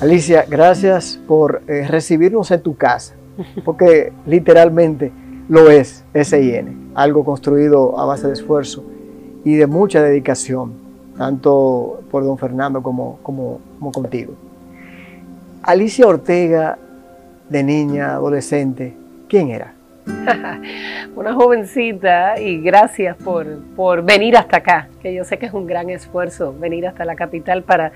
Alicia, gracias por eh, recibirnos en tu casa, porque literalmente lo es SIN, algo construido a base de esfuerzo y de mucha dedicación, tanto por don Fernando como, como, como contigo. Alicia Ortega, de niña, adolescente, ¿quién era? Una jovencita y gracias por, por, venir hasta acá, que yo sé que es un gran esfuerzo venir hasta la capital para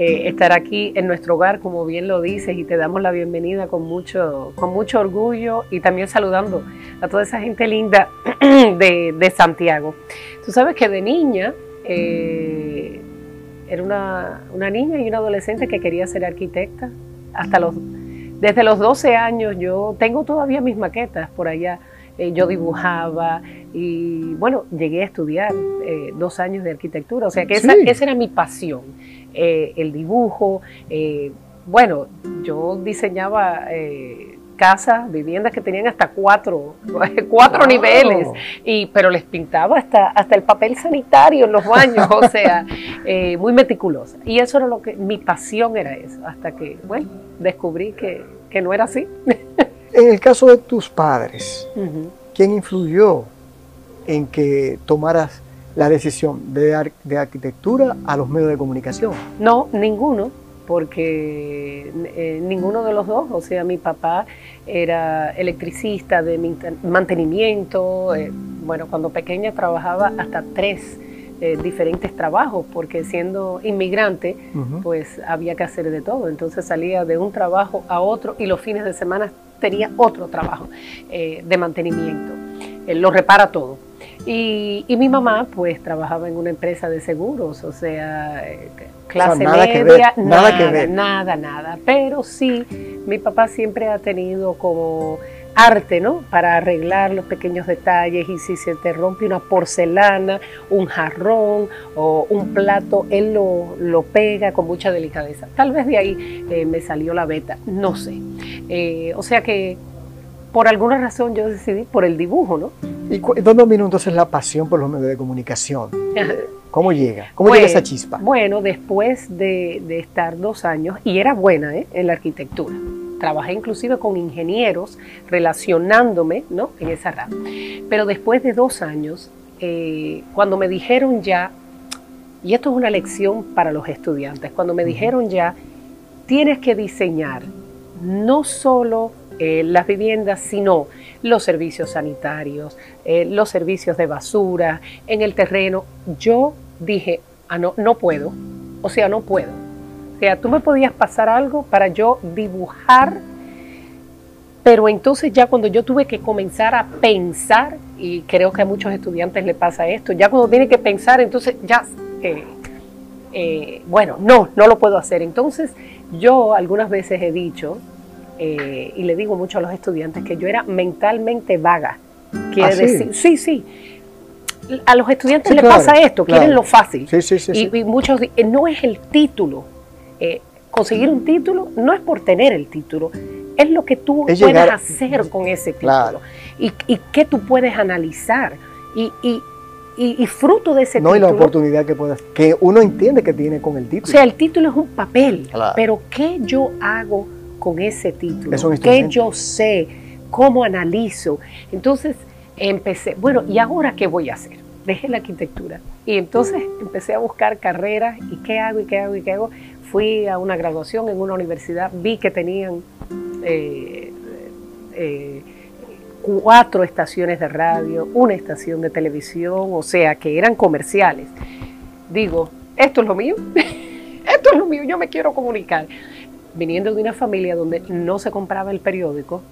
eh, estar aquí en nuestro hogar, como bien lo dices, y te damos la bienvenida con mucho, con mucho orgullo y también saludando a toda esa gente linda de, de Santiago. Tú sabes que de niña eh, era una, una, niña y una adolescente que quería ser arquitecta. Hasta los, desde los 12 años yo tengo todavía mis maquetas por allá. Eh, yo dibujaba y bueno, llegué a estudiar dos años de arquitectura, o sea que esa, esa era mi pasión, eh, el dibujo. Eh, bueno, yo diseñaba casas, viviendas que tenían hasta cuatro, cuatro wow. niveles, y, pero les pintaba hasta, hasta el papel sanitario en los baños, o sea, eh, muy meticulosa. Y eso era lo que, mi pasión era eso, hasta que, bueno, descubrí que, que no era así. En el caso de tus padres, uh -huh. ¿quién influyó en que tomaras la decisión de, ar de arquitectura a los medios de comunicación? No, ninguno porque eh, ninguno de los dos, o sea, mi papá era electricista de mantenimiento, eh, bueno, cuando pequeña trabajaba hasta tres eh, diferentes trabajos, porque siendo inmigrante, uh -huh. pues había que hacer de todo, entonces salía de un trabajo a otro y los fines de semana tenía otro trabajo de mantenimiento, lo repara todo. Y, y, mi mamá pues trabajaba en una empresa de seguros, o sea, clase o sea, nada media, que ver, nada, nada, que ver. nada, nada. Pero sí, mi papá siempre ha tenido como arte, ¿no? Para arreglar los pequeños detalles y si se te rompe una porcelana, un jarrón o un plato, él lo, lo pega con mucha delicadeza. Tal vez de ahí eh, me salió la beta, no sé. Eh, o sea que por alguna razón yo decidí por el dibujo, ¿no? ¿Y dónde domina entonces la pasión por los medios de comunicación? ¿Cómo llega? ¿Cómo bueno, llega esa chispa? Bueno, después de, de estar dos años, y era buena ¿eh? en la arquitectura, trabajé inclusive con ingenieros relacionándome ¿no? en esa rama. Pero después de dos años, eh, cuando me dijeron ya, y esto es una lección para los estudiantes, cuando me dijeron ya, tienes que diseñar no solo eh, las viviendas, sino los servicios sanitarios, eh, los servicios de basura, en el terreno. Yo dije, ah, no, no puedo, o sea, no puedo. O sea, tú me podías pasar algo para yo dibujar, pero entonces ya cuando yo tuve que comenzar a pensar, y creo que a muchos estudiantes le pasa esto, ya cuando tiene que pensar, entonces ya, eh, bueno, no, no lo puedo hacer. Entonces yo algunas veces he dicho, eh, y le digo mucho a los estudiantes que yo era mentalmente vaga. Quiere ¿Ah, sí? decir, sí, sí. A los estudiantes Sí, les claro, pasa esto, claro. quieren lo fácil. Sí, sí, sí, y, y muchos eh, no es el título. Eh, conseguir un título no es por tener el título, es lo que tú Es puedes llegar- hacer con ese título. Claro. Y, y qué tú puedes analizar. Y, y, y- fruto de ese No, y la título. oportunidad que puedas, que uno entiende que tiene con el O título. sea, el título es un papel, Claro. pero ¿qué yo hago con ese título? Es ¿Qué yo sé? ¿Cómo analizo? Entonces empecé, bueno, ¿y ahora qué voy a hacer? Dejé la arquitectura y entonces empecé a buscar carreras y qué hago y qué hago y qué hago. Fui a una graduación en una universidad, vi que tenían eh, eh, cuatro estaciones de radio, una estación de televisión, o sea, que eran comerciales. Digo, esto es lo mío, esto es lo mío, yo me quiero comunicar. Viniendo de una familia donde no se compraba el periódico,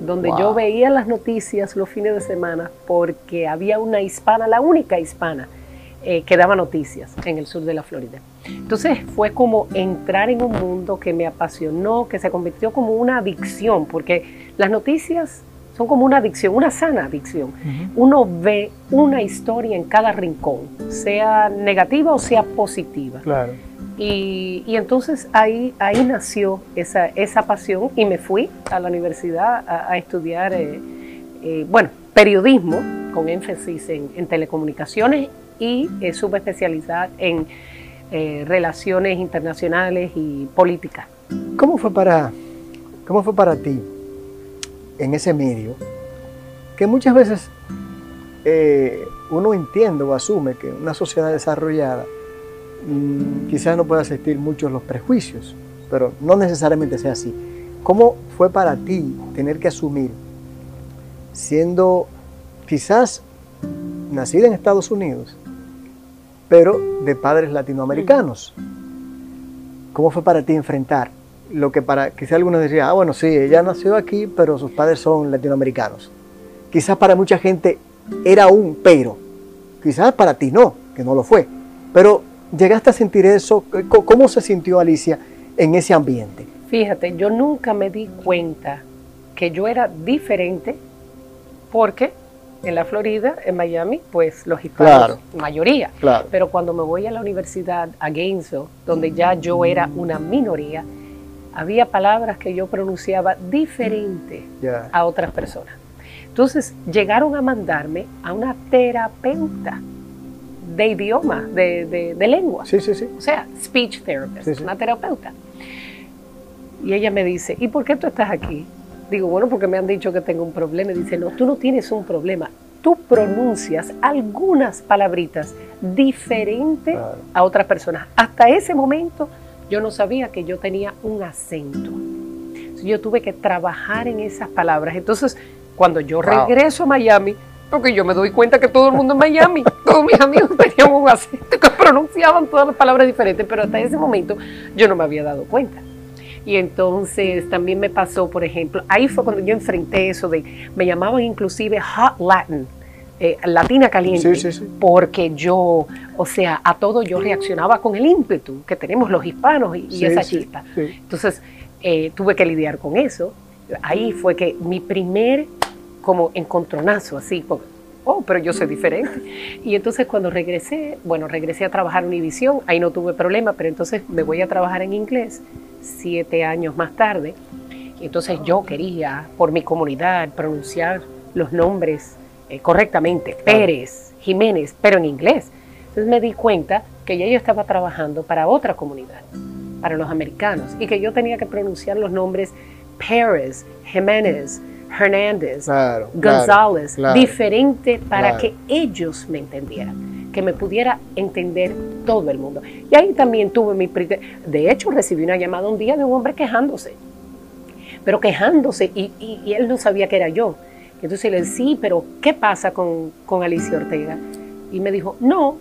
donde Wow. yo veía las noticias los fines de semana porque había una hispana, la única hispana, eh, que daba noticias en el sur de la Florida. Entonces fue como entrar en un mundo que me apasionó, que se convirtió como una adicción, porque las noticias son como una adicción, una sana adicción. Uno ve una historia en cada rincón, sea negativa o sea positiva. Claro. Y, entonces ahí, ahí nació esa, esa pasión y me fui a la universidad a, estudiar, eh, eh, bueno, periodismo con énfasis en, telecomunicaciones y eh, subespecializada en eh, relaciones internacionales y política. ¿Cómo fue para, cómo fue para ti en ese medio? Que muchas veces uno entiende o asume que una sociedad desarrollada mm, quizás no pueda asistir muchos los prejuicios, pero no necesariamente sea así. ¿Cómo fue para ti tener que asumir, siendo quizás nacida en Estados Unidos, pero de padres latinoamericanos? ¿Cómo fue para ti enfrentar lo que para quizás algunos dirían, ah, bueno, sí, ella nació aquí, pero sus padres son latinoamericanos? Quizás para mucha gente era un pero, quizás para ti no, que no lo fue, pero llegaste a sentir eso, ¿cómo se sintió Alicia en ese ambiente? Fíjate, yo nunca me di cuenta que yo era diferente porque en la Florida, en Miami, pues los hispanos, mayoría. Pero cuando me voy a la universidad, a Gainesville, donde ya yo era una minoría, había palabras que yo pronunciaba diferente a otras personas. Entonces llegaron a mandarme a una terapeuta de idioma, de, lengua. Sí, sí, sí. O sea, speech therapist, una terapeuta. Y ella me dice, ¿y por qué tú estás aquí? Digo, bueno, porque me han dicho que tengo un problema. Y dice, no, tú no tienes un problema. Tú pronuncias algunas palabritas diferentes a otras personas. Hasta ese momento yo no sabía que yo tenía un acento. Yo tuve que trabajar en esas palabras. Entonces, cuando yo regreso a Miami, porque yo me doy cuenta que todo el mundo en Miami, todos mis amigos tenían un acento que pronunciaban todas las palabras diferentes, pero hasta ese momento yo no me había dado cuenta. Y entonces también me pasó, por ejemplo, ahí fue cuando yo enfrenté eso de, me llamaban inclusive Hot Latin, eh, Latina caliente, porque yo, o sea, a todo yo reaccionaba con el ímpetu que tenemos los hispanos y, esa chispa. Entonces eh, tuve que lidiar con eso. Ahí fue que mi primer como encontronazo, así, oh, pero yo soy diferente. Y entonces cuando regresé, bueno, regresé a trabajar en Univisión, ahí no tuve problema, pero entonces me voy a trabajar en inglés siete años más tarde. Y entonces yo quería, por mi comunidad, pronunciar los nombres eh, correctamente, Pérez, Jiménez, pero en inglés. Entonces me di cuenta que ya yo estaba trabajando para otra comunidad, para los americanos, y que yo tenía que pronunciar los nombres Pérez, Jiménez, Hernández, González, diferente para que ellos me entendieran, que me pudiera entender todo el mundo. Y ahí también tuve mi... De hecho, recibí una llamada un día de un hombre quejándose, pero quejándose y, él no sabía que era yo. Entonces le dije, sí, pero ¿qué pasa con, con Alicia Ortega? Y me dijo, no,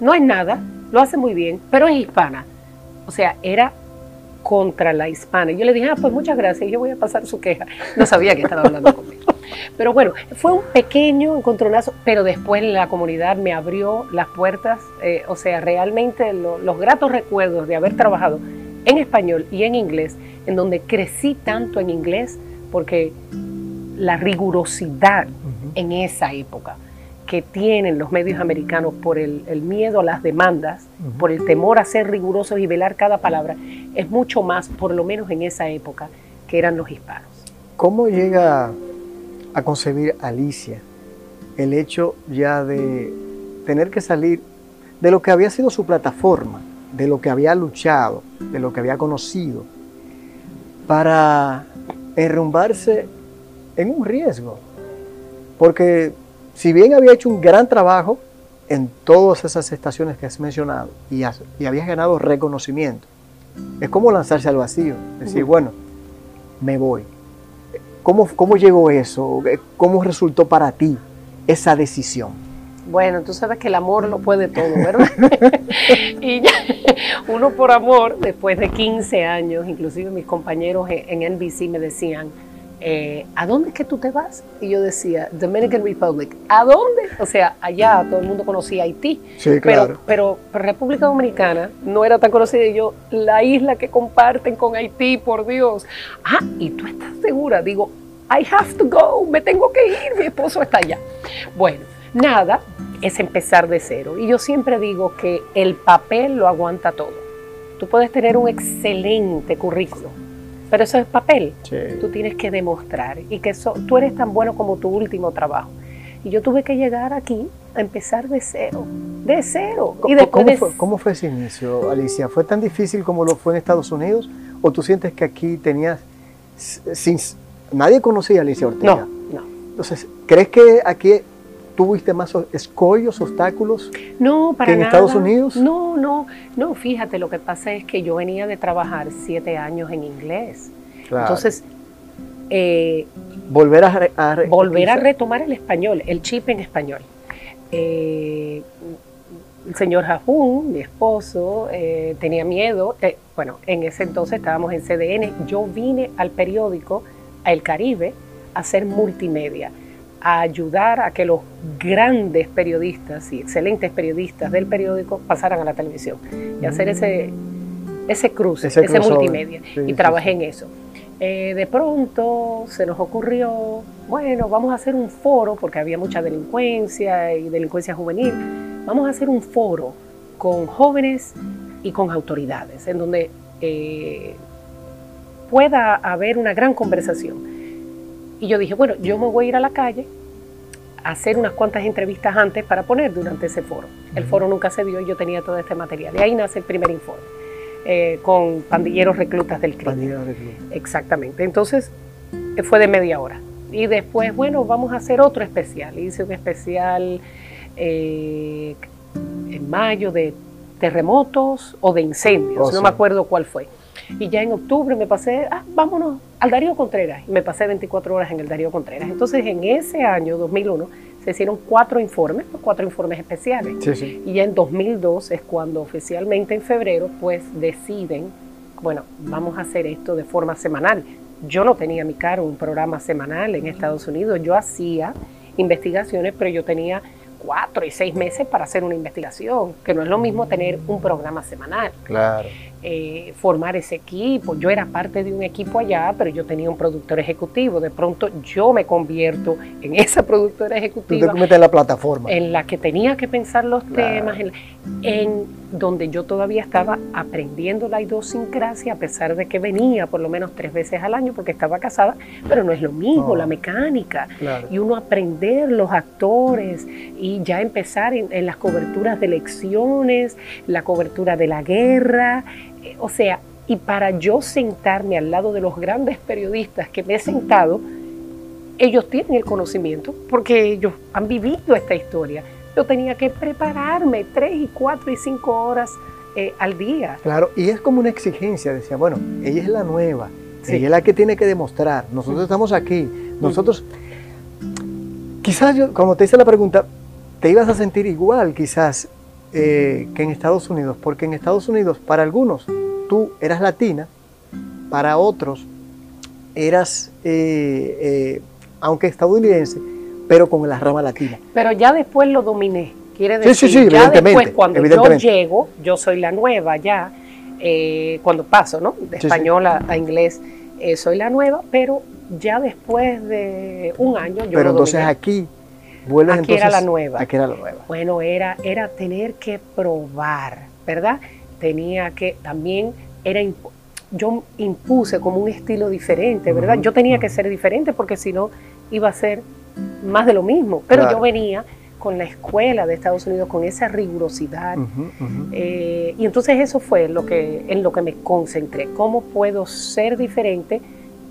no es nada, lo hace muy bien, pero es hispana. O sea, era contra la hispana. Yo le dije, ah, pues muchas gracias, yo voy a pasar su queja. No sabía que estaba hablando conmigo. Pero bueno, fue un pequeño encontronazo, pero después la comunidad me abrió las puertas, eh, o sea, realmente los gratos recuerdos de haber trabajado en español y en inglés, en donde crecí tanto en inglés, porque la rigurosidad en esa época que tienen los medios americanos por el, miedo a las demandas, por el temor a ser rigurosos y velar cada palabra, es mucho más, por lo menos en esa época, que eran los hispanos. ¿Cómo llega a concebir Alicia el hecho ya de tener que salir de lo que había sido su plataforma, de lo que había luchado, de lo que había conocido, para enrumbarse en un riesgo? Porque si bien había hecho un gran trabajo en todas esas estaciones que has mencionado y, había ganado reconocimiento, es como lanzarse al vacío, decir, bueno, me voy. ¿Cómo, ¿Cómo llegó eso? ¿Cómo resultó para ti esa decisión? Bueno, tú sabes que el amor lo puede todo, ¿verdad? y uno por amor, después de 15 años, inclusive mis compañeros en NBC me decían, eh, ¿a dónde es que tú te vas? Y yo decía, Dominican Republic, ¿a dónde? O sea, allá todo el mundo conocía Haití, sí, claro. pero, pero, República Dominicana no era tan conocida. Y yo, la isla que comparten con Haití, por Dios. Ah, y tú estás segura, digo, I have to go, me tengo que ir, mi esposo está allá. Bueno, nada, es empezar de cero. Y yo siempre digo que el papel lo aguanta todo. Tú puedes tener un excelente currículum, pero eso es papel. Tú tienes que demostrar y que tú eres tan bueno como tu último trabajo. Y yo tuve que llegar aquí a empezar de cero, de cero. ¿Cómo, y ¿cómo, fue, ¿Cómo, fue, ese inicio, Alicia? ¿Fue tan difícil como lo fue en Estados Unidos? ¿O tú sientes que aquí tenías, sin, nadie conocía a Alicia Ortega? No, no. Entonces, ¿crees que aquí tuviste más escollos, obstáculos no, para que en Estados Unidos? No, no, no, fíjate, lo que pasa es que yo venía de trabajar siete años en inglés. Entonces, eh, volver a, volver a retomar el español, el chip en español. Eh, el señor Jajún, mi esposo, eh, tenía miedo. bueno, en ese entonces estábamos en CDN. Yo vine al periódico, a El Caribe, a hacer multimedia, a ayudar a que los grandes periodistas y excelentes periodistas del periódico pasaran a la televisión y hacer ese, ese cruce, ese, multimedia. y trabajé en eso. Eh, de pronto se nos ocurrió, bueno, vamos a hacer un foro, porque había mucha delincuencia y delincuencia juvenil, vamos a hacer un foro con jóvenes y con autoridades, en donde eh, pueda haber una gran conversación. Y yo dije, bueno, yo me voy a ir a la calle a hacer unas cuantas entrevistas antes para poner durante ese foro. El foro nunca se dio y yo tenía todo este material. De ahí nace el primer informe. Eh, con pandilleros reclutas del crimen. Exactamente. Entonces eh, fue de media hora. Y después, bueno, vamos a hacer otro especial. Hice un especial eh, en mayo de terremotos o de incendios, oh, no me acuerdo cuál fue. Y ya en octubre me pasé, ah, vámonos al Darío Contreras. Y me pasé 24 horas en el Darío Contreras. Entonces, en ese año, 2001, se hicieron cuatro informes, cuatro informes especiales. Y ya en 2002 es cuando oficialmente en febrero pues deciden, bueno, vamos a hacer esto de forma semanal. Yo no tenía a mi cargo un programa semanal en Estados Unidos, yo hacía investigaciones, pero yo tenía cuatro y seis meses para hacer una investigación, que no es lo mismo tener un programa semanal. Claro. Eh, formar ese equipo. Yo era parte de un equipo allá, pero yo tenía un productor ejecutivo. De pronto yo me convierto en esa productora ejecutiva. Tú te en la plataforma. En la que tenía que pensar los temas, en, donde yo todavía estaba aprendiendo la idiosincrasia, a pesar de que venía por lo menos tres veces al año porque estaba casada, pero no es lo mismo, la mecánica. Y uno aprender los actores y ya empezar en, en las coberturas de elecciones, la cobertura de la guerra o sea, y para yo sentarme al lado de los grandes periodistas que me he sentado, ellos tienen el conocimiento porque ellos han vivido esta historia. Yo tenía que prepararme tres y cuatro y cinco horas eh, al día. Claro, y es como una exigencia, decía, bueno, ella es la nueva, ella es la que tiene que demostrar, nosotros estamos aquí, nosotros, quizás yo, como te hice la pregunta, te ibas a sentir igual quizás eh, que en Estados Unidos, porque en Estados Unidos para algunos tú eras latina, para otros eras, eh, eh, aunque estadounidense, pero con la rama latina. Pero ya después lo dominé. Quiere decir, sí, ya después cuando yo llego, yo soy la nueva ya, cuando paso, ¿no? De español a, inglés, soy la nueva, pero ya después de un año yo Pero entonces aquí aquí era la nueva. Aquí era la nueva. Bueno, era, era tener que probar, ¿verdad? Tenía que también, era yo impuse como un estilo diferente, ¿verdad? Yo tenía que ser diferente porque si no iba a ser más de lo mismo. Pero yo venía con la escuela de Estados Unidos, con esa rigurosidad. Eh, y entonces eso fue lo que, en lo que me concentré. ¿Cómo puedo ser diferente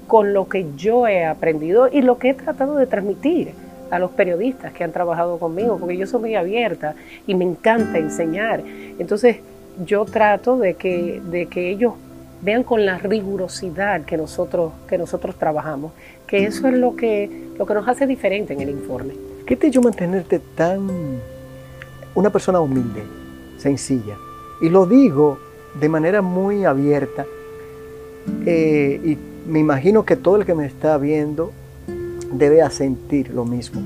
con lo que yo he aprendido y lo que he tratado de transmitir? A los periodistas que han trabajado conmigo, porque yo soy muy abierta y me encanta enseñar. Entonces yo trato de que, de que ellos vean con la rigurosidad que nosotros, que nosotros trabajamos, que eso es lo que, lo que nos hace diferente en el informe. ¿Qué te hecho mantenerte tan una persona humilde, sencilla? Y lo digo de manera muy abierta eh, y me imagino que todo el que me está viendo debe sentir lo mismo.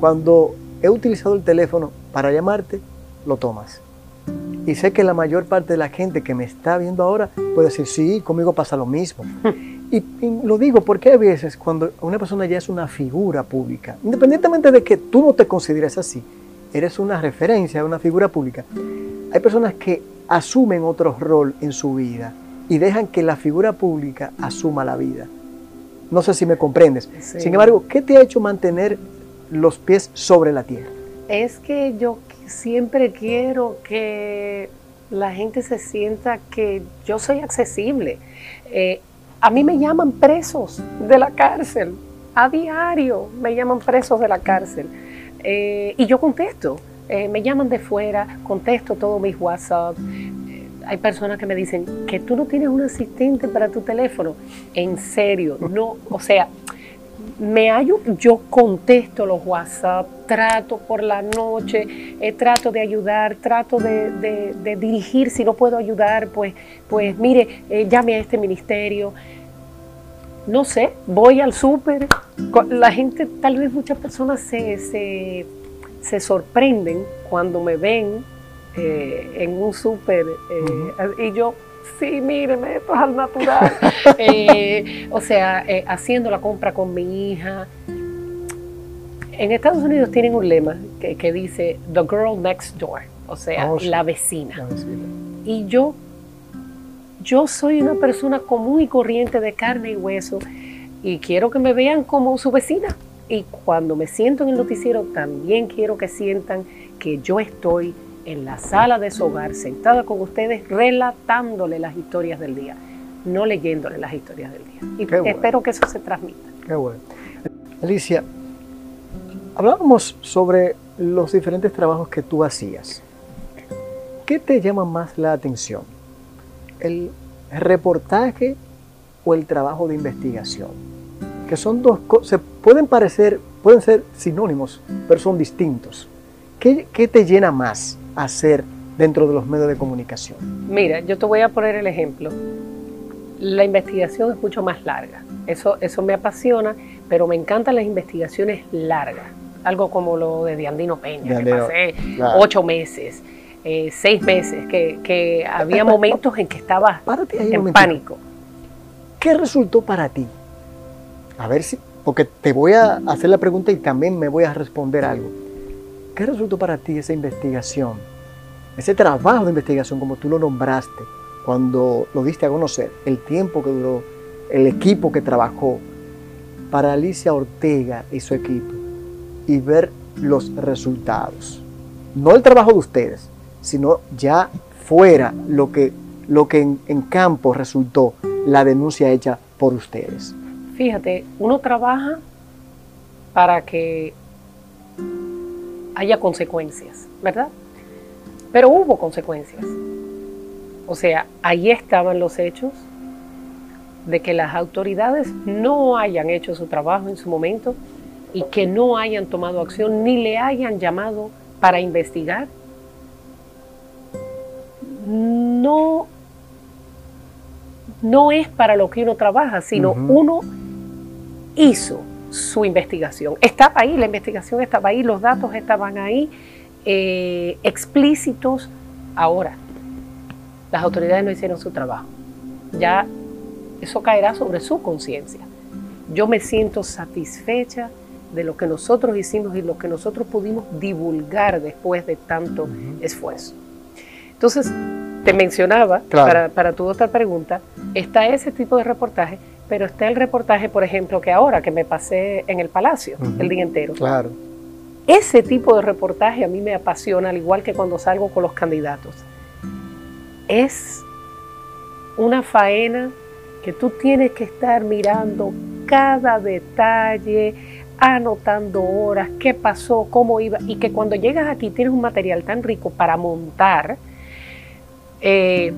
Cuando he utilizado el teléfono para llamarte, lo tomas. Y sé que la mayor parte de la gente que me está viendo ahora puede decir, sí, conmigo pasa lo mismo. Y, lo digo porque a veces cuando una persona ya es una figura pública, independientemente de que tú no te consideres así, eres una referencia, una figura pública, hay personas que asumen otro rol en su vida y dejan que la figura pública asuma la vida. No sé si me comprendes. Sin embargo, ¿qué te ha hecho mantener los pies sobre la tierra? Es que yo siempre quiero que la gente se sienta que yo soy accesible. Eh, a mí me llaman presos de la cárcel, a diario me llaman presos de la cárcel. Eh, y yo contesto, eh, me llaman de fuera, contesto todos mis WhatsApp. Hay personas que me dicen que tú no tienes un asistente para tu teléfono. En serio, no, o sea, me hallo, yo contesto los WhatsApp, trato por la noche, eh, trato de ayudar, trato de, dirigir, si no puedo ayudar, pues, pues mire, eh, llame a este ministerio. No sé, voy al súper, la gente, tal vez muchas personas se, sorprenden cuando me ven eh, en un súper y yo sí, míreme, esto es al natural. Eh, o sea, eh, haciendo la compra con mi hija. En Estados Unidos tienen un lema que, dice The Girl Next Door, o sea, oh, la, vecina. Y yo, yo soy una persona común y corriente de carne y hueso y quiero que me vean como su vecina. Y cuando me siento en el noticiero, también quiero que sientan que yo estoy en la sala de su hogar, sentada con ustedes, relatándole las historias del día, no leyéndole las historias del día. Y espero que eso se transmita. Qué bueno. Alicia, hablábamos sobre los diferentes trabajos que tú hacías. ¿Qué te llama más la atención? ¿El reportaje o el trabajo de investigación? Que son dos cosas, pueden parecer, pueden ser sinónimos, pero son distintos. ¿Qué, ¿Qué, te llena más? Hacer dentro de los medios de comunicación? Mira, yo te voy a poner el ejemplo. La investigación es mucho más larga. Eso, eso me apasiona, pero me encantan las investigaciones largas. Algo como lo de Diandino Peña, que pasé ocho meses, eh, seis meses, que, había momentos en que estaba en pánico. ¿Qué resultó para ti? A ver si, porque te voy a hacer la pregunta y también me voy a responder algo. ¿Qué resultó para ti esa investigación? Ese trabajo de investigación, como tú lo nombraste, cuando lo diste a conocer, el tiempo que duró, el equipo que trabajó para Alicia Ortega y su equipo y ver los resultados. No el trabajo de ustedes, sino ya fuera lo que, lo que en, en campo resultó la denuncia hecha por ustedes. Fíjate, uno trabaja para que haya consecuencias, ¿verdad? Pero hubo consecuencias. O sea, ahí estaban los hechos de que las autoridades no hayan hecho su trabajo en su momento y que no hayan tomado acción ni le hayan llamado para investigar. No, no es para lo que uno trabaja, sino uno hizo su investigación. Estaba ahí, la investigación estaba ahí, los datos estaban ahí, eh, explícitos. Ahora, las autoridades no hicieron su trabajo. Ya eso caerá sobre su conciencia. Yo me siento satisfecha de lo que nosotros hicimos y lo que nosotros pudimos divulgar después de tanto esfuerzo. Entonces, te mencionaba, para, para tu otra pregunta, está ese tipo de reportaje pero está el reportaje, por ejemplo, que ahora que me pasé en el Palacio el día entero. Claro. Ese tipo de reportaje a mí me apasiona, al igual que cuando salgo con los candidatos. Es una faena que tú tienes que estar mirando cada detalle, anotando horas, qué pasó, cómo iba, y que cuando llegas aquí tienes un material tan rico para montar. Eh,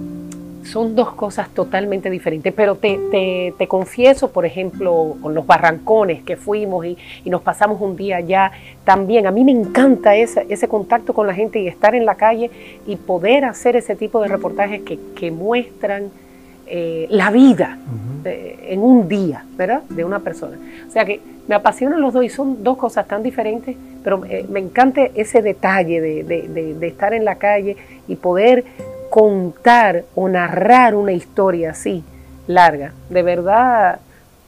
son dos cosas totalmente diferentes, pero te, confieso, por ejemplo, con los barrancones que fuimos y, nos pasamos un día allá, también a mí me encanta ese, ese, contacto con la gente y estar en la calle y poder hacer ese tipo de reportajes que, muestran eh, la vida en un día, ¿verdad? De una persona. O sea que me apasionan los dos y son dos cosas tan diferentes, pero eh, me encanta ese detalle de, de estar en la calle y poder contar o narrar una historia así larga. De verdad,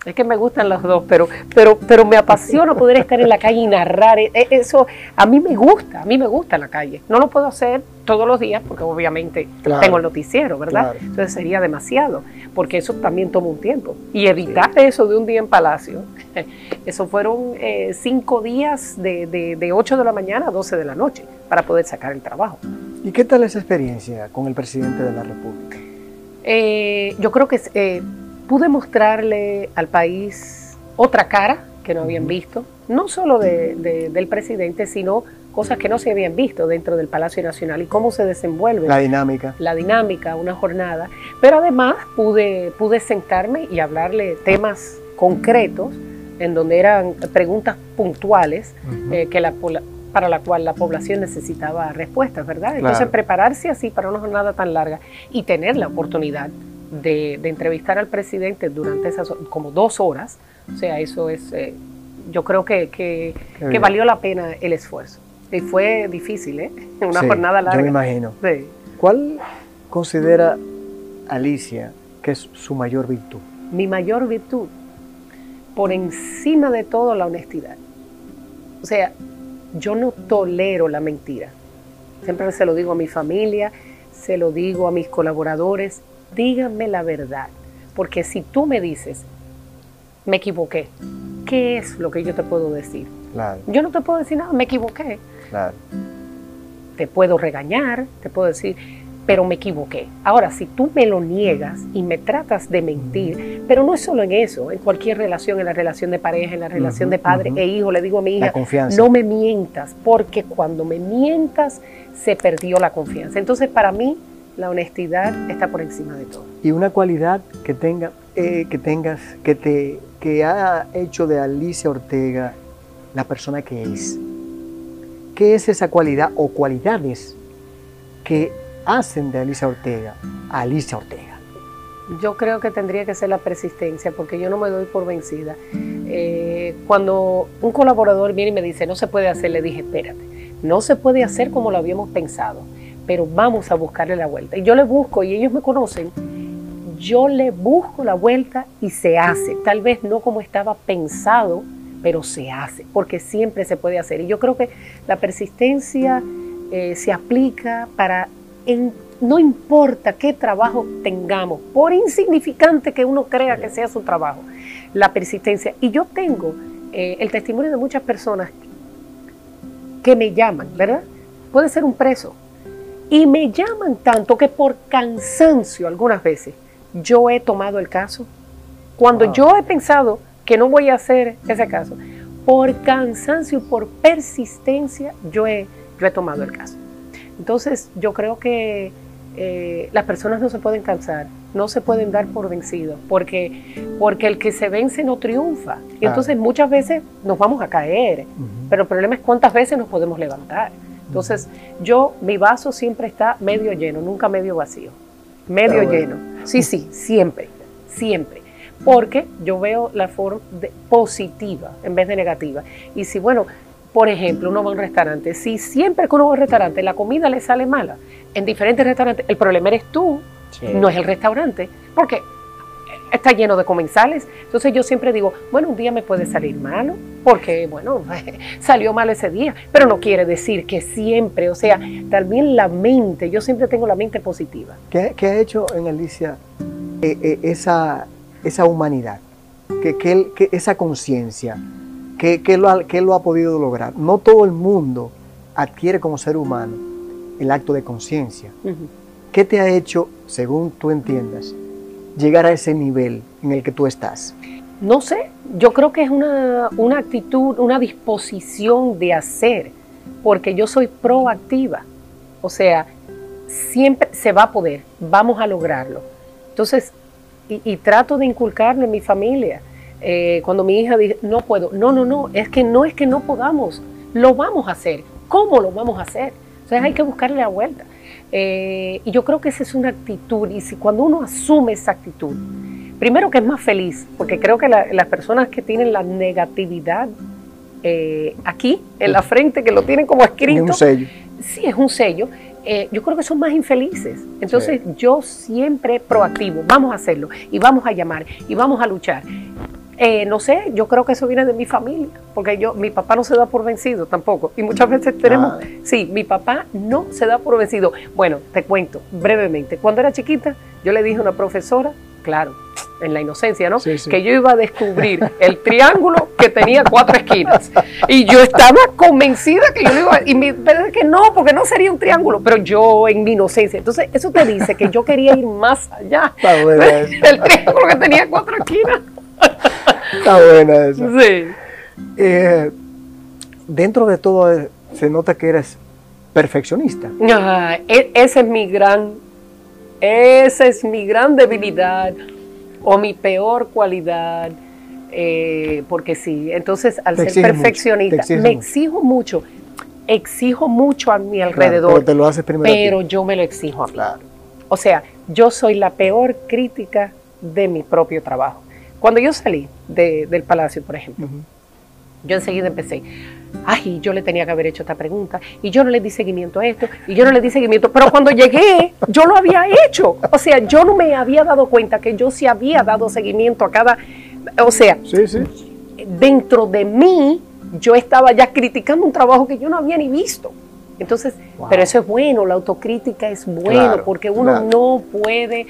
Es que me gustan los dos, pero, pero, pero me apasiona poder estar en la calle y narrar. E, e, eso a mí me gusta, a mí me gusta la calle. No lo puedo hacer todos los días porque obviamente tengo el noticiero, ¿verdad? Entonces sería demasiado, porque eso también toma un tiempo. Y evitar eso de un día en Palacio, eso fueron eh, cinco días de, de, de 8 de la mañana a 12 de la noche para poder sacar el trabajo. ¿Y qué tal esa experiencia con el presidente de la República? Eh, yo creo que eh, pude mostrarle al país otra cara que no habían visto, no solo del presidente, sino cosas que no se habían visto dentro del Palacio Nacional y cómo se desenvuelve. La dinámica. La dinámica, una jornada. Pero además pude, pude sentarme y hablarle temas concretos en donde eran preguntas puntuales eh, que la, para la cual la población necesitaba respuestas, ¿verdad? Entonces prepararse así para una jornada tan larga y tener la oportunidad de, entrevistar al presidente durante esas como dos horas, o sea, eso es, eh, yo creo que, que, valió la pena el esfuerzo. Y fue difícil, ¿eh? Una jornada larga. Yo me imagino. ¿Cuál considera Alicia que es su mayor virtud? Mi mayor virtud, por encima de todo, la honestidad. O sea, yo no tolero la mentira. Siempre se lo digo a mi familia, se lo digo a mis colaboradores, díganme la verdad. Porque si tú me dices, me equivoqué, ¿qué es lo que yo te puedo decir? Yo no te puedo decir nada, me equivoqué. Te puedo regañar, te puedo decir, pero me equivoqué. Ahora, si tú me lo niegas y me tratas de mentir, pero no es solo en eso, en cualquier relación, en la relación de pareja, en la relación de padre e hijo, le digo a mi hija, no me mientas, porque cuando me mientas se perdió la confianza. Entonces, para mí, la honestidad está por encima de todo. Y una cualidad que, tenga, eh, que tengas, que, te, que ha hecho de Alicia Ortega la persona que es. ¿Qué es esa cualidad o cualidades que hacen de Alicia Ortega Alicia Ortega? Yo creo que tendría que ser la persistencia, porque yo no me doy por vencida. Eh, cuando un colaborador viene y me dice, no se puede hacer, le dije, espérate, no se puede hacer como lo habíamos pensado, pero vamos a buscarle la vuelta. Y yo le busco, y ellos me conocen, yo le busco la vuelta y se hace. Tal vez no como estaba pensado, pero se hace, porque siempre se puede hacer. Y yo creo que la persistencia eh, se aplica para no importa qué trabajo tengamos, por insignificante que uno crea que sea su trabajo, la persistencia. Y yo tengo eh, el testimonio de muchas personas que me llaman, ¿verdad? Puede ser un preso. Y me llaman tanto que por cansancio algunas veces yo he tomado el caso. Cuando yo he pensado que no voy a hacer ese caso, por cansancio y por persistencia yo he, yo he tomado el caso. Entonces yo creo que eh, las personas no se pueden cansar, no se pueden dar por vencidos, porque, porque el que se vence no triunfa. Y entonces muchas veces nos vamos a caer, pero el problema es cuántas veces nos podemos levantar. Entonces yo, mi vaso siempre está medio lleno, nunca medio vacío, medio lleno. Sí, sí, siempre, siempre porque yo veo la forma positiva en vez de negativa. Y si, bueno, por ejemplo, uno va a un restaurante, si siempre que uno va a un restaurante la comida le sale mala, en diferentes restaurantes, el problema eres tú, no es el restaurante, porque está lleno de comensales. Entonces yo siempre digo, bueno, un día me puede salir malo, porque, bueno, salió mal ese día, pero no quiere decir que siempre, o sea, también la mente, yo siempre tengo la mente positiva. ¿Qué, ha hecho en Alicia eh, eh, esa, esa humanidad, que, que esa conciencia? ¿Qué, lo ha, lo ha podido lograr? No todo el mundo adquiere como ser humano el acto de conciencia. ¿Qué te ha hecho, según tú entiendas, llegar a ese nivel en el que tú estás? No sé, yo creo que es una, una actitud, una disposición de hacer, porque yo soy proactiva. O sea, siempre se va a poder, vamos a lograrlo. Entonces, y, y trato de inculcarlo en mi familia eh, cuando mi hija dice, no puedo, no, no, no, es que no es que no podamos, lo vamos a hacer. ¿Cómo lo vamos a hacer? Entonces hay que buscarle la vuelta. Eh, y yo creo que esa es una actitud, y si cuando uno asume esa actitud, primero que es más feliz, porque creo que las personas que tienen la negatividad eh, aquí, en la frente, que lo tienen como escrito, es un sello. Sí, es un sello. yo creo que son más infelices. Entonces yo siempre proactivo, vamos a hacerlo y vamos a llamar y vamos a luchar Eh, no sé, yo creo que eso viene de mi familia, porque yo, mi papá no se da por vencido tampoco. Y muchas veces tenemos, sí, mi papá no se da por vencido. Bueno, te cuento brevemente. Cuando era chiquita, yo le dije a una profesora, claro, en la inocencia, ¿no? Sí, sí. Que yo iba a descubrir el triángulo que tenía cuatro esquinas. Y yo estaba convencida que yo lo iba a... Y mi, pero es que no, porque no sería un triángulo, pero yo en mi inocencia. Entonces, eso te dice que yo quería ir más allá. Está buena esa. El triángulo que tenía cuatro esquinas. Está buena esa. Sí. Eh, dentro de todo eh, se nota que eres perfeccionista. Ah, e- esa es mi gran, esa es mi gran debilidad o mi peor cualidad. eh, porque sí, entonces al Te ser mucho, perfeccionista, me mucho. exijo mucho, exijo mucho a mi Claro, alrededor, pero te lo haces primero. pero yo me lo exijo a mí. Claro. O sea, yo soy la peor crítica de mi propio trabajo. Cuando yo salí de- del palacio, por ejemplo, yo enseguida empecé, ay, yo le tenía que haber hecho esta pregunta, y yo no le di seguimiento a esto, y yo no le di seguimiento, pero cuando llegué, yo lo había hecho. O sea, yo no me había dado cuenta que yo sí había dado seguimiento a cada, o sea, Sí, sí. dentro de mí, yo estaba ya criticando un trabajo que yo no había ni visto. Entonces, Wow. pero eso es bueno, la autocrítica es bueno, Claro, porque uno claro. no puede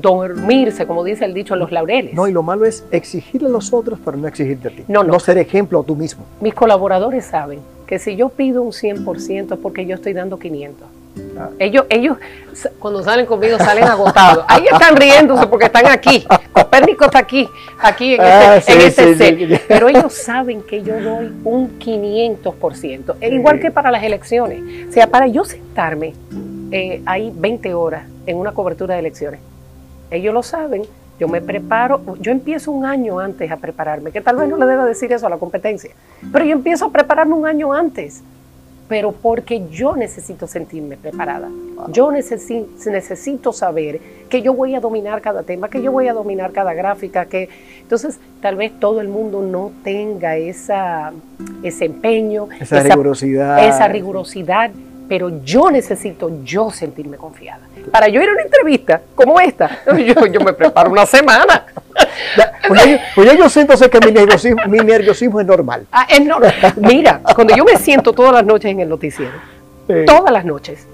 dormirse, como dice el dicho, en los laureles. No, y lo malo es exigirle a los otros, pero no exigirte a ti. No, no. ser ejemplo tú mismo. Mis colaboradores saben que si yo pido un 100% es porque yo estoy dando 500. Ellos, ellos cuando salen conmigo salen agotados. Ahí están riéndose porque están aquí. Copérnico está aquí, aquí en Ah, este, en sí, este sí, set. sí. Pero ellos saben que yo doy un 500%. E igual que para las elecciones. O sea, para yo sentarme eh, ahí 20 horas en una cobertura de elecciones, ellos lo saben. Yo me preparo, yo empiezo un año antes a prepararme, que tal vez no le deba decir eso a la competencia, pero yo empiezo a prepararme un año antes, pero porque yo necesito sentirme preparada. Yo necesi- necesito saber que yo voy a dominar cada tema, que yo voy a dominar cada gráfica, que entonces tal vez todo el mundo no tenga esa, ese empeño, Esa rigurosidad. esa rigurosidad, pero yo necesito yo sentirme confiada. Para yo ir a una entrevista como esta, yo, yo me preparo una semana. Pues yo- pues yo siento sé que mi nerviosismo, mi nerviosismo es normal. Ah, es normal. Mira, cuando yo me siento todas las noches en el noticiero, Sí. todas las noches,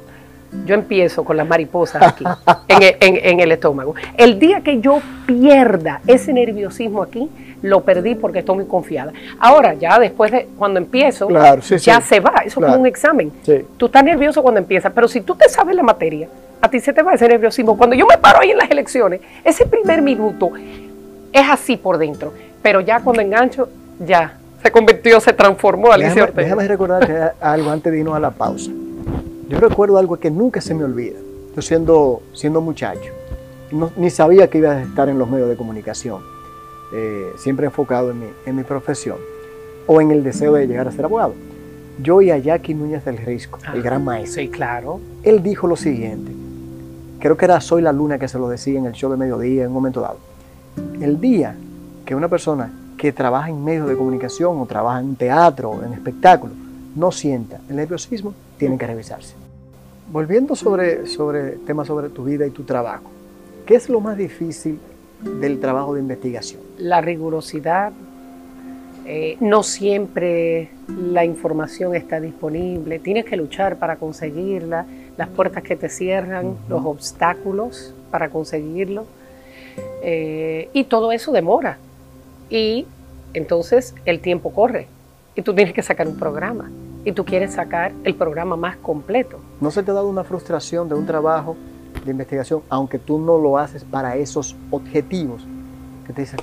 yo empiezo con las mariposas aquí, en el, en- en el estómago. El día que yo pierda ese nerviosismo aquí, lo perdí porque estoy muy confiada. Ahora, ya después de cuando empiezo, Claro, sí, ya sí. se va. Eso es Claro. como un examen. Sí. Tú estás nervioso cuando empiezas, pero si tú te sabes la materia, a ti se te va ese nerviosismo. Cuando yo me paro ahí en las elecciones, ese primer minuto es así por dentro, pero ya cuando engancho, ya se convirtió, se transformó Alicia Déjame, Ortega. déjame recordarte algo antes de irnos a la pausa. Yo recuerdo algo que nunca se me olvida. Yo siendo, siendo muchacho, no- ni sabía que iba a estar en los medios de comunicación, eh, siempre enfocado en mi, en mi profesión o en el deseo de llegar a ser abogado. Yo y a Jackie Núñez del Risco, el Ah, gran maestro, Sí, claro. él dijo lo siguiente, creo que era Soy la Luna que se lo decía en el show de mediodía en un momento dado. El día que una persona que trabaja en medios de comunicación o trabaja en teatro o en espectáculo no sienta el nerviosismo, tiene que revisarse. Volviendo sobre, sobre temas sobre tu vida y tu trabajo, ¿qué es lo más difícil del trabajo de investigación? La rigurosidad, eh, no siempre la información está disponible, tienes que luchar para conseguirla, las puertas que te cierran, los obstáculos para conseguirlo, eh, y todo eso demora. Y entonces el tiempo corre, y tú tienes que sacar un programa, y tú quieres sacar el programa más completo. ¿No se te ha dado una frustración de un trabajo de investigación, aunque tú no lo haces para esos objetivos, que te dicen,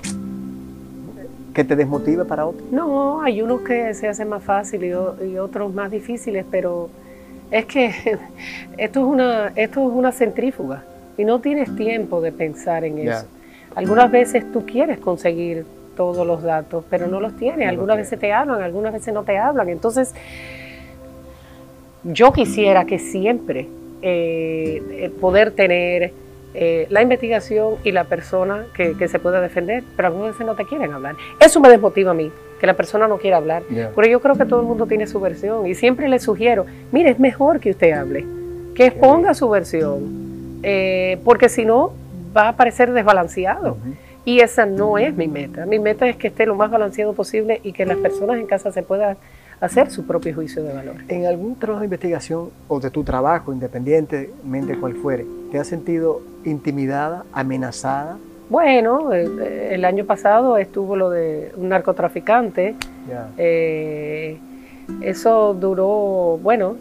que te desmotive para otro? No, hay unos que se hacen más fácil y, otros más difíciles, pero es que esto es una, esto es una centrífuga y no tienes tiempo de pensar en eso. Algunas veces tú quieres conseguir todos los datos, pero no los tienes. Algunas veces te hablan, algunas veces no te hablan. Entonces, yo quisiera que siempre eh, eh, poder tener eh, la investigación y la persona que, que se pueda defender, pero algunas veces no te quieren hablar. Eso me desmotiva a mí, que la persona no quiera hablar. Ya. Porque yo creo que todo el mundo tiene su versión y siempre le sugiero, mire, es mejor que usted hable, que exponga su versión, eh, porque si no va a parecer desbalanceado. Y esa no es mi meta. Mi meta es que esté lo más balanceado posible y que las personas en casa se puedan hacer su propio juicio de valor. En algún trabajo de investigación o de tu trabajo, independientemente cual fuere, ¿te has sentido intimidada, amenazada? Bueno, el, año pasado estuvo lo de un narcotraficante. Eh, eso duró, bueno,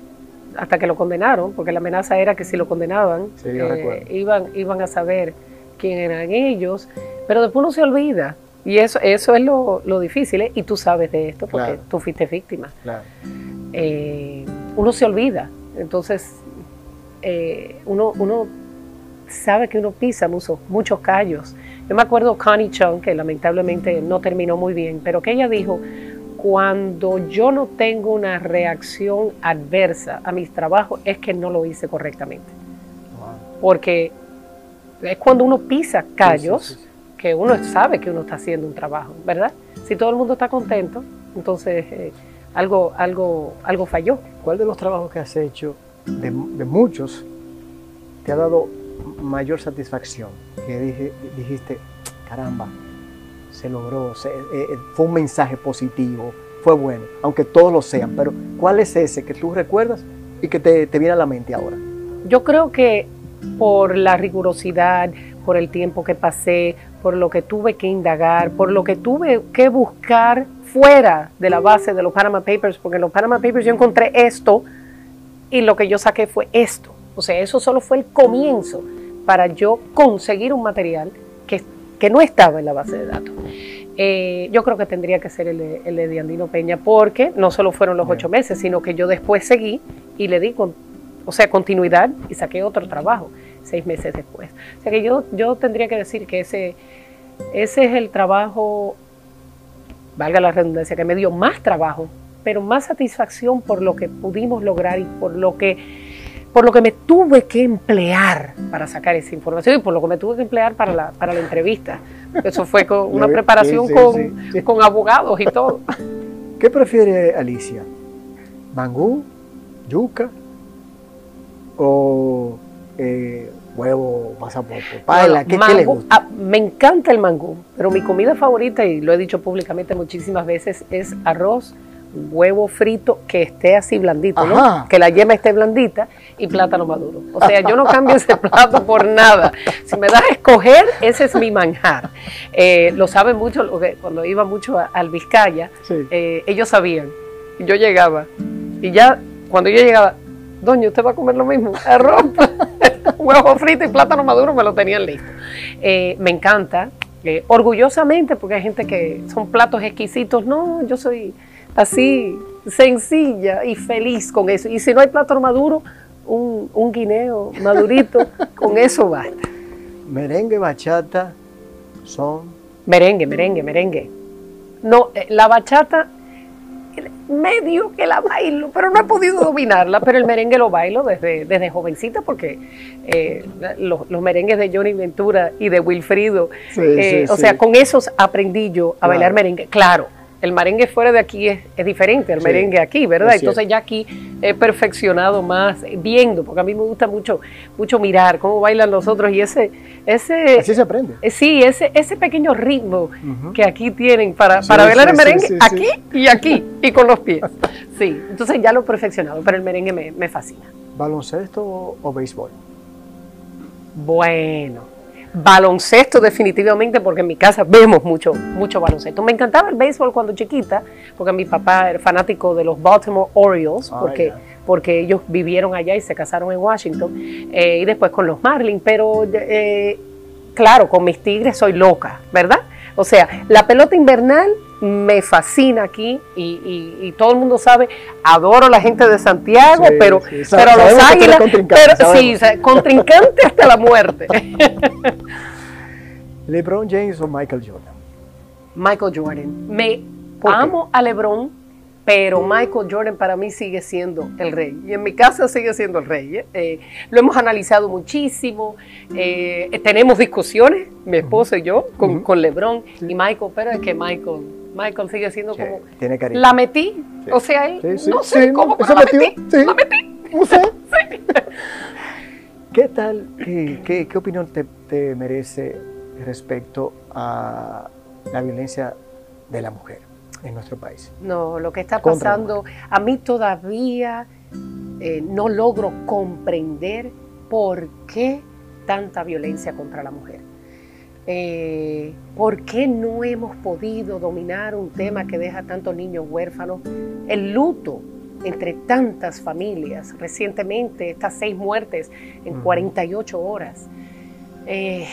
hasta que lo condenaron, porque la amenaza era que si lo condenaban, eh, iban, iban a saber quién eran ellos, pero después uno se olvida. Y eso, eso es lo, difícil, ¿eh? y tú sabes de esto porque tú fuiste víctima. Eh, uno se olvida, entonces uno, uno sabe que uno pisa muchos, muchos callos. Yo me acuerdo Connie Chung, que lamentablemente no terminó muy bien, pero que ella dijo, cuando yo no tengo una reacción adversa a mis trabajos es que no lo hice correctamente. Porque es cuando uno pisa callos que uno sabe que uno está haciendo un trabajo, ¿verdad? Si todo el mundo está contento, entonces eh, algo, algo, algo falló. ¿Cuál de los trabajos que has hecho, de, muchos, te ha dado mayor satisfacción? Que dije, dijiste, caramba, se logró, eh, eh, fue un mensaje positivo, fue bueno, aunque todos lo sean, pero ¿cuál es ese que tú recuerdas y que te, te viene a la mente ahora? Yo creo que por la rigurosidad, por el tiempo que pasé, por lo que tuve que indagar, por lo que tuve que buscar fuera de la base de los Panama Papers, porque en los Panama Papers yo encontré esto y lo que yo saqué fue esto. O sea, eso solo fue el comienzo para yo conseguir un material que que no estaba en la base de datos. Eh, yo creo que tendría que ser el de, el Andino Peña, porque no solo fueron los ocho meses, sino que yo después seguí y le di, con, o sea, continuidad y saqué otro trabajo seis meses después. O sea que yo, yo tendría que decir que ese, ese es el trabajo, valga la redundancia, que me dio más trabajo, pero más satisfacción por lo que pudimos lograr y por lo que por lo que me tuve que emplear para sacar esa información y por lo que me tuve que emplear para la, para la entrevista. Eso fue con una preparación con, con, abogados y todo. ¿Qué prefiere Alicia? ¿Mangú? ¿Yuca? ¿O eh, huevo, pasaporte? Paila, ¿qué, ¿qué le gusta? Ah, me encanta el mangú, pero mi comida favorita, y lo he dicho públicamente muchísimas veces, es arroz huevo frito que esté así blandito, ¿no? Que la yema esté blandita y plátano maduro. O sea, yo no cambio ese plato por nada. Si me das a escoger, ese es mi manjar. Eh, lo saben mucho, cuando iba mucho al Vizcaya, eh, ellos sabían. Yo llegaba y ya cuando yo llegaba, doña, ¿usted va a comer lo mismo? Arroz, huevo frito y plátano maduro me lo tenían listo. Eh, me encanta, orgullosamente, porque hay gente que son platos exquisitos. No, yo soy así sencilla y feliz con eso. Y si no hay plátano maduro, un, un guineo madurito, con eso basta. Merengue, bachata son... Merengue, merengue, merengue. No, eh, la bachata medio que la bailo, pero no he podido dominarla, pero el merengue lo bailo desde, desde jovencita porque eh, los, merengues de Johnny Ventura y de Wilfrido, eh, o sea, con esos aprendí yo a bailar merengue. Claro, el merengue fuera de aquí es, diferente al merengue aquí, ¿verdad? Entonces ya aquí he perfeccionado más viendo, porque a mí me gusta mucho, mucho mirar cómo bailan los otros y ese, ese así se aprende. Eh, sí, ese, ese pequeño ritmo que aquí tienen para, para bailar el merengue aquí y aquí y con los pies. Sí, entonces ya lo he perfeccionado, pero el merengue me, me fascina. ¿Baloncesto o béisbol? Bueno baloncesto definitivamente, porque en mi casa vemos mucho, mucho baloncesto. Me encantaba el béisbol cuando chiquita, porque mi papá era fanático de los Baltimore Orioles, ah, porque, porque ellos vivieron allá y se casaron en Washington, eh, y después con los Marlins, pero eh, claro, con mis tigres soy loca, ¿verdad? O sea, la pelota invernal me fascina aquí y, todo el mundo sabe, adoro a la gente de Santiago, pero, pero los águilas, pero, sí, contrincante hasta la muerte. LeBron James o Michael Jordan. Michael Jordan. Me amo a LeBron, pero Michael Jordan para mí sigue siendo el rey. Y en mi casa sigue siendo el rey. ¿eh? Eh, lo hemos analizado muchísimo. Eh, tenemos discusiones, mi esposo y yo, con, con LeBron y Michael, pero es que Michael Michael sigue siendo como. Tiene cariño. La metí. O sea, él. no sé cómo, pero la metí. La metí. No sé. ¿Qué tal? ¿Qué, qué, opinión te, merece respecto a la violencia de la mujer en nuestro país. No, lo que está pasando, a mí todavía eh, no logro comprender por qué tanta violencia contra la mujer. Eh, ¿Por qué no hemos podido dominar un tema que deja tantos niños huérfanos? El luto entre tantas familias. Recientemente, estas seis muertes en 48 horas. Eh,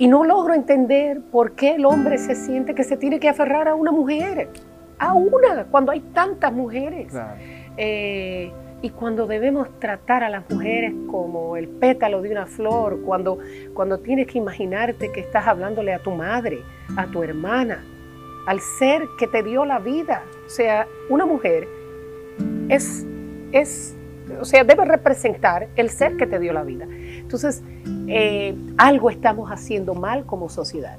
y no logro entender por qué el hombre se siente que se tiene que aferrar a una mujer, a una, cuando hay tantas mujeres. Eh, y cuando debemos tratar a las mujeres como el pétalo de una flor, cuando, cuando tienes que imaginarte que estás hablándole a tu madre, a tu hermana, al ser que te dio la vida. O sea, una mujer es, es o sea, debe representar el ser que te dio la vida. Entonces, eh, algo estamos haciendo mal como sociedad.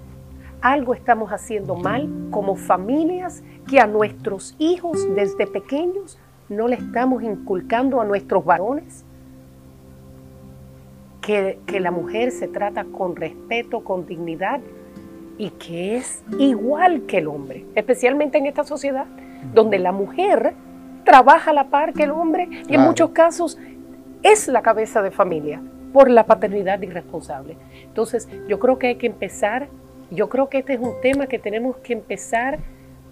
Algo estamos haciendo mal como familias que a nuestros hijos desde pequeños no le estamos inculcando a nuestros varones que, que, la mujer se trata con respeto, con dignidad y que es igual que el hombre, especialmente en esta sociedad donde la mujer trabaja a la par que el hombre y en muchos casos es la cabeza de familia por la paternidad irresponsable. Entonces, yo creo que hay que empezar, yo creo que este es un tema que tenemos que empezar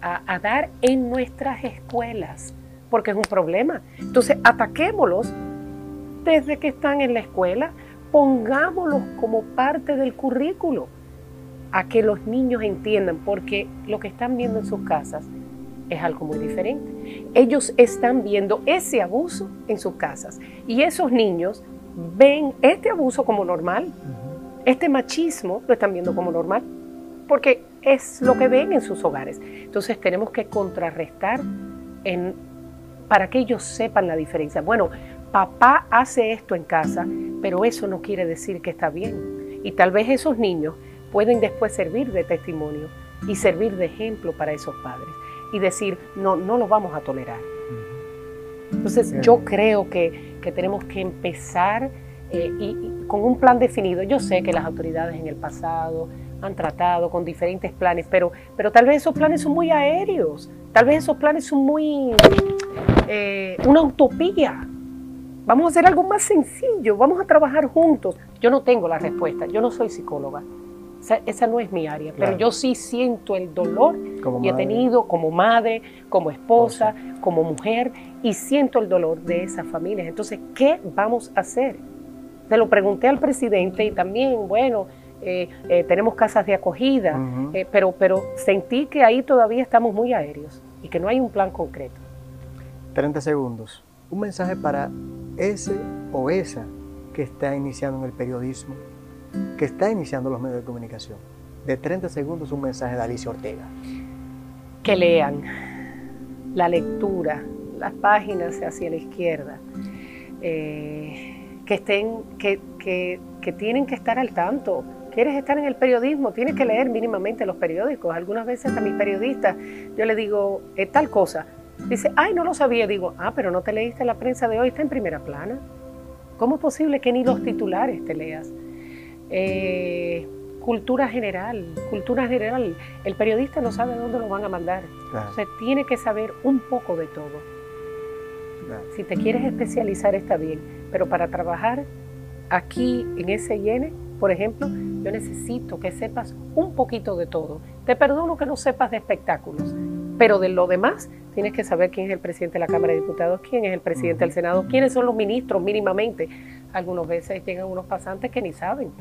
a, dar en nuestras escuelas porque es un problema. Entonces, ataquémoslos desde que están en la escuela, pongámoslos como parte del currículo, a que los niños entiendan, porque lo que están viendo en sus casas es algo muy diferente. Ellos están viendo ese abuso en sus casas y esos niños ven este abuso como normal, este machismo lo están viendo como normal, porque es lo que ven en sus hogares. Entonces tenemos que contrarrestar en para que ellos sepan la diferencia. Bueno, papá hace esto en casa, pero eso no quiere decir que está bien. Y tal vez esos niños pueden después servir de testimonio y servir de ejemplo para esos padres y decir, no, no lo vamos a tolerar. Entonces yo creo que, tenemos que empezar eh, y, con un plan definido. Yo sé que las autoridades en el pasado han tratado con diferentes planes, pero, pero tal vez esos planes son muy aéreos, tal vez esos planes son muy eh, una utopía. Vamos a hacer algo más sencillo, vamos a trabajar juntos. Yo no tengo la respuesta, yo no soy psicóloga. Esa, no es mi área, pero yo sí siento el dolor y he tenido como madre, como esposa, como mujer, y siento el dolor de esas familias. Entonces, ¿qué vamos a hacer? Se lo pregunté al presidente y también, bueno, eh, eh, tenemos casas de acogida, pero, pero sentí que ahí todavía estamos muy aéreos y que no hay un plan concreto. 30 segundos. Un mensaje para ese o esa que está iniciando en el periodismo, que está iniciando los medios de comunicación. De 30 segundos un mensaje de Alicia Ortega. Que lean la lectura, las páginas hacia la izquierda, eh, que estén, que, que, tienen que estar al tanto. ¿Quieres estar en el periodismo? Tienes que leer mínimamente los periódicos. Algunas veces a mis periodistas yo le digo, eh, tal cosa, Dice, ay, no lo sabía. Digo, ah, pero no te leíste la prensa de hoy, está en primera plana. ¿Cómo es posible que ni los titulares te leas? Eh, cultura general, cultura general. El periodista no sabe dónde lo van a mandar. O sea, tiene que saber un poco de todo. Si te quieres especializar está bien, pero para trabajar aquí en SIN, por ejemplo, yo necesito que sepas un poquito de todo. Te perdono que no sepas de espectáculos, pero de lo demás tienes que saber quién es el presidente de la Cámara de Diputados, quién es el presidente del Senado, quiénes son los ministros mínimamente. Algunas veces llegan unos pasantes que ni saben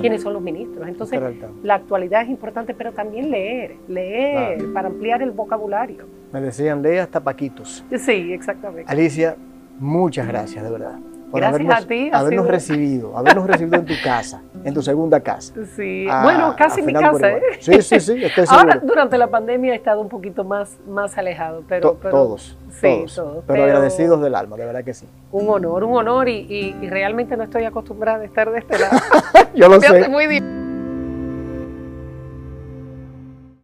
quiénes son los ministros. Entonces, la actualidad es importante, pero también leer, leer para ampliar el vocabulario. Me decían, lee hasta Paquitos. Sí, exactamente. Alicia, muchas gracias, de verdad. Gracias habernos, a ti. Habernos recibido, habernos recibido en tu casa, en tu segunda casa. Sí, bueno, casi mi casa, ¿eh? Sí, sí, sí, estoy. Ahora, durante la pandemia he estado un poquito más, más alejado, pero... todos, sí, todos. Pero, agradecidos del alma, de verdad que sí. Un honor, un honor y, y, realmente no estoy acostumbrada a estar de este lado. Yo lo sé. Muy bien.